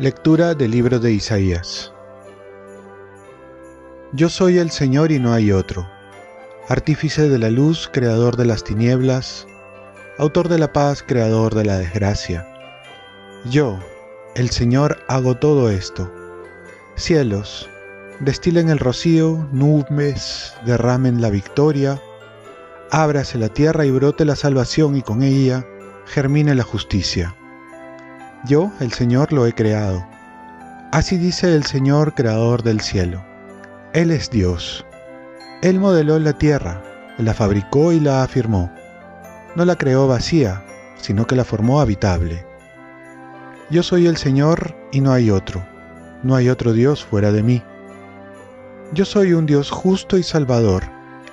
Lectura del libro de Isaías. Yo soy el Señor y no hay otro, artífice de la luz, creador de las tinieblas, autor de la paz, creador de la desgracia. Yo, el Señor, hago todo esto. Cielos, destilen el rocío, nubes, derramen la victoria, ábrase la tierra y brote la salvación y con ella germine la justicia. Yo, el Señor, lo he creado. Así dice el Señor, creador del cielo. Él es Dios. Él modeló la tierra, la fabricó y la afirmó. No la creó vacía, sino que la formó habitable. Yo soy el Señor y no hay otro. No hay otro Dios fuera de mí. Yo soy un Dios justo y salvador,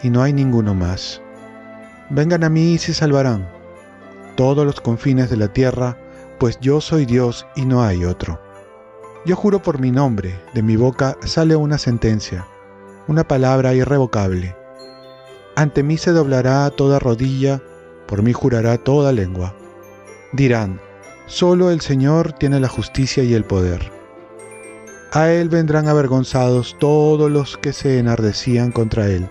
y no hay ninguno más. Vengan a mí y se salvarán. Todos los confines de la tierra pues yo soy Dios y no hay otro. Yo juro por mi nombre, de mi boca sale una sentencia, una palabra irrevocable. Ante mí se doblará toda rodilla, por mí jurará toda lengua. Dirán, solo el Señor tiene la justicia y el poder. A Él vendrán avergonzados todos los que se enardecían contra Él.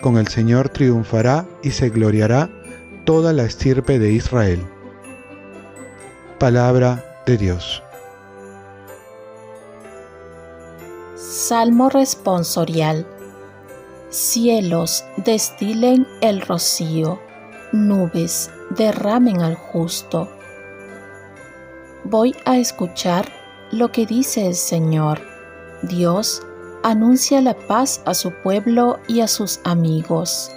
Con el Señor triunfará y se gloriará toda la estirpe de Israel. Palabra de Dios. Salmo responsorial. Cielos destilen el rocío, nubes derramen al justo. Voy a escuchar lo que dice el Señor. Dios anuncia la paz a su pueblo y a sus amigos.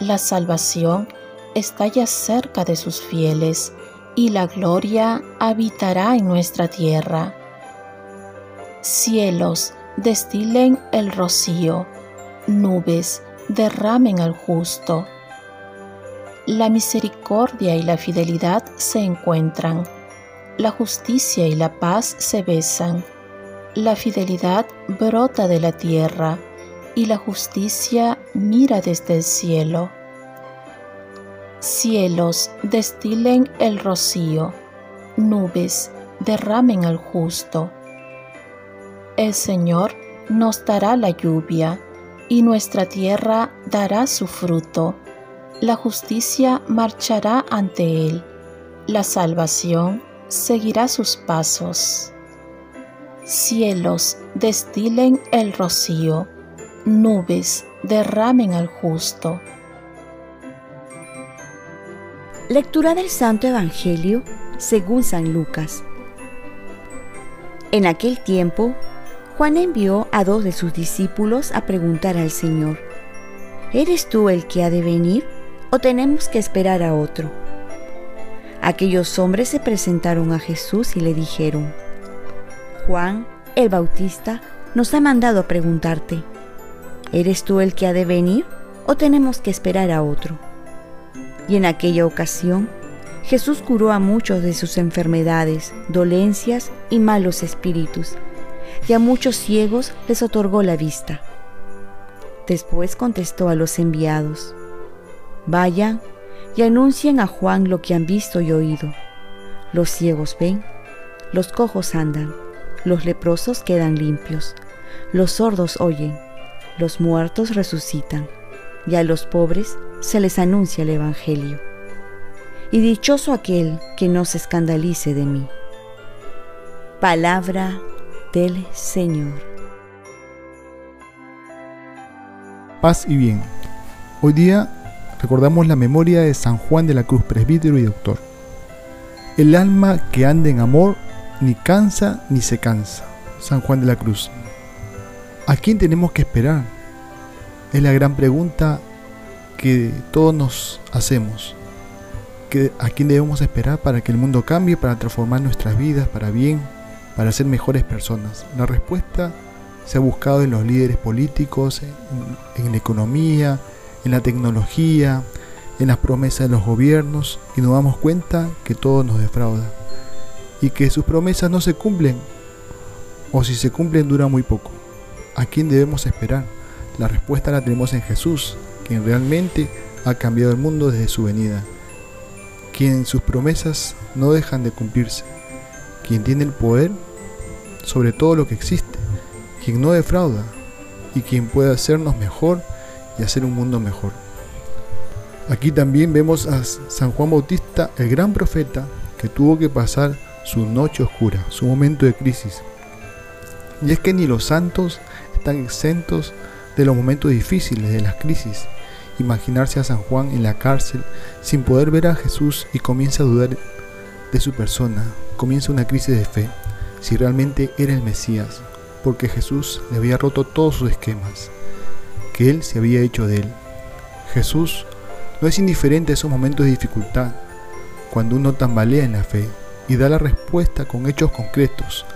La salvación está ya cerca de sus fieles y la gloria habitará en nuestra tierra. Cielos, destilen el rocío, nubes, derramen al justo. La misericordia y la fidelidad se encuentran, la justicia y la paz se besan, la fidelidad brota de la tierra y la justicia mira desde el cielo. Cielos, destilen el rocío, nubes, derramen al justo. El Señor nos dará la lluvia, y nuestra tierra dará su fruto. La justicia marchará ante Él, la salvación seguirá sus pasos. Cielos, destilen el rocío, nubes, derramen al justo Lectura del Santo Evangelio según San Lucas. En aquel tiempo, Juan envió a dos de sus discípulos a preguntar al Señor, ¿eres tú el que ha de venir o tenemos que esperar a otro? Aquellos hombres se presentaron a Jesús y le dijeron, Juan, el Bautista, nos ha mandado a preguntarte, ¿eres tú el que ha de venir o tenemos que esperar a otro? Y en aquella ocasión, Jesús curó a muchos de sus enfermedades, dolencias y malos espíritus, y a muchos ciegos les otorgó la vista. Después contestó a los enviados, Vayan y anuncien a Juan lo que han visto y oído. Los ciegos ven, los cojos andan, los leprosos quedan limpios, los sordos oyen, los muertos resucitan, y a los pobres se les anuncia el Evangelio. Y dichoso aquel que no se escandalice de mí. Palabra del Señor. Paz y bien. Hoy día recordamos la memoria de San Juan de la Cruz, presbítero y doctor. El alma que anda en amor ni cansa ni se cansa. San Juan de la Cruz. ¿A quién tenemos que esperar? Es la gran pregunta que todos nos hacemos. ¿A quién debemos esperar para que el mundo cambie, para transformar nuestras vidas para bien, para ser mejores personas? La respuesta se ha buscado en los líderes políticos, en, en la economía, en la tecnología, en las promesas de los gobiernos y nos damos cuenta que todo nos defrauda y que sus promesas no se cumplen o si se cumplen dura muy poco. ¿A quién debemos esperar? La respuesta la tenemos en Jesús, quien realmente ha cambiado el mundo desde su venida, quien sus promesas no dejan de cumplirse, quien tiene el poder sobre todo lo que existe, quien no defrauda y quien puede hacernos mejor y hacer un mundo mejor. Aquí también vemos a San Juan Bautista, el gran profeta, que tuvo que pasar su noche oscura, su momento de crisis. Y es que ni los santos están exentos de los momentos difíciles, de las crisis. Imaginarse a San Juan en la cárcel sin poder ver a Jesús y comienza a dudar de su persona, comienza una crisis de fe, si realmente era el Mesías, porque Jesús le había roto todos sus esquemas, que él se había hecho de él. Jesús no es indiferente a esos momentos de dificultad, cuando uno tambalea en la fe y da la respuesta con hechos concretos,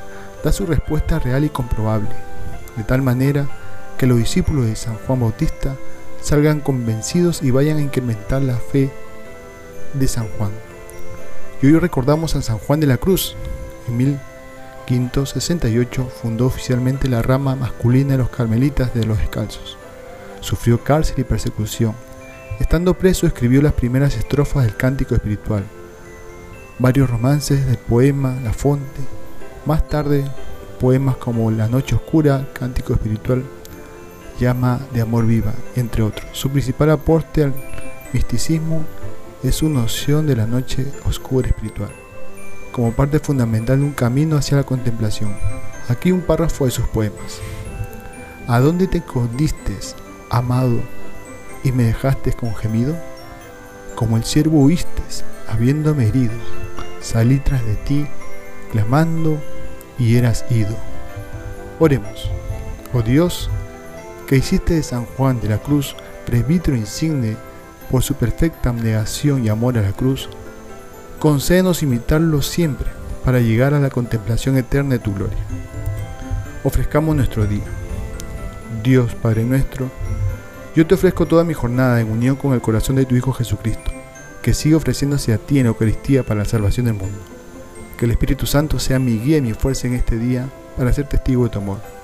da su respuesta real y comprobable, de tal manera que los discípulos de San Juan Bautista salgan convencidos y vayan a incrementar la fe de San Juan. Y hoy recordamos a San Juan de la Cruz. En 1568 fundó oficialmente la rama masculina de los carmelitas de los descalzos. Sufrió cárcel y persecución. Estando preso escribió las primeras estrofas del cántico espiritual, varios romances del poema La Fonte, más tarde poemas como La Noche Oscura, Cántico Espiritual, Llama de Amor Viva, entre otros. Su principal aporte al misticismo es su noción de la noche oscura espiritual, como parte fundamental de un camino hacia la contemplación. Aquí un párrafo de sus poemas. ¿A dónde te escondiste, amado, y me dejaste con gemido? Como el siervo huiste, habiéndome herido, salí tras de ti, clamando, y eras ido. Oremos. Oh Dios, que hiciste de San Juan de la Cruz presbítero insigne por su perfecta abnegación y amor a la cruz, concédenos imitarlo siempre para llegar a la contemplación eterna de tu gloria. Ofrezcamos nuestro día. Dios Padre nuestro, yo te ofrezco toda mi jornada en unión con el corazón de tu Hijo Jesucristo, que sigue ofreciéndose a ti en Eucaristía para la salvación del mundo. Que el Espíritu Santo sea mi guía y mi fuerza en este día para ser testigo de tu amor.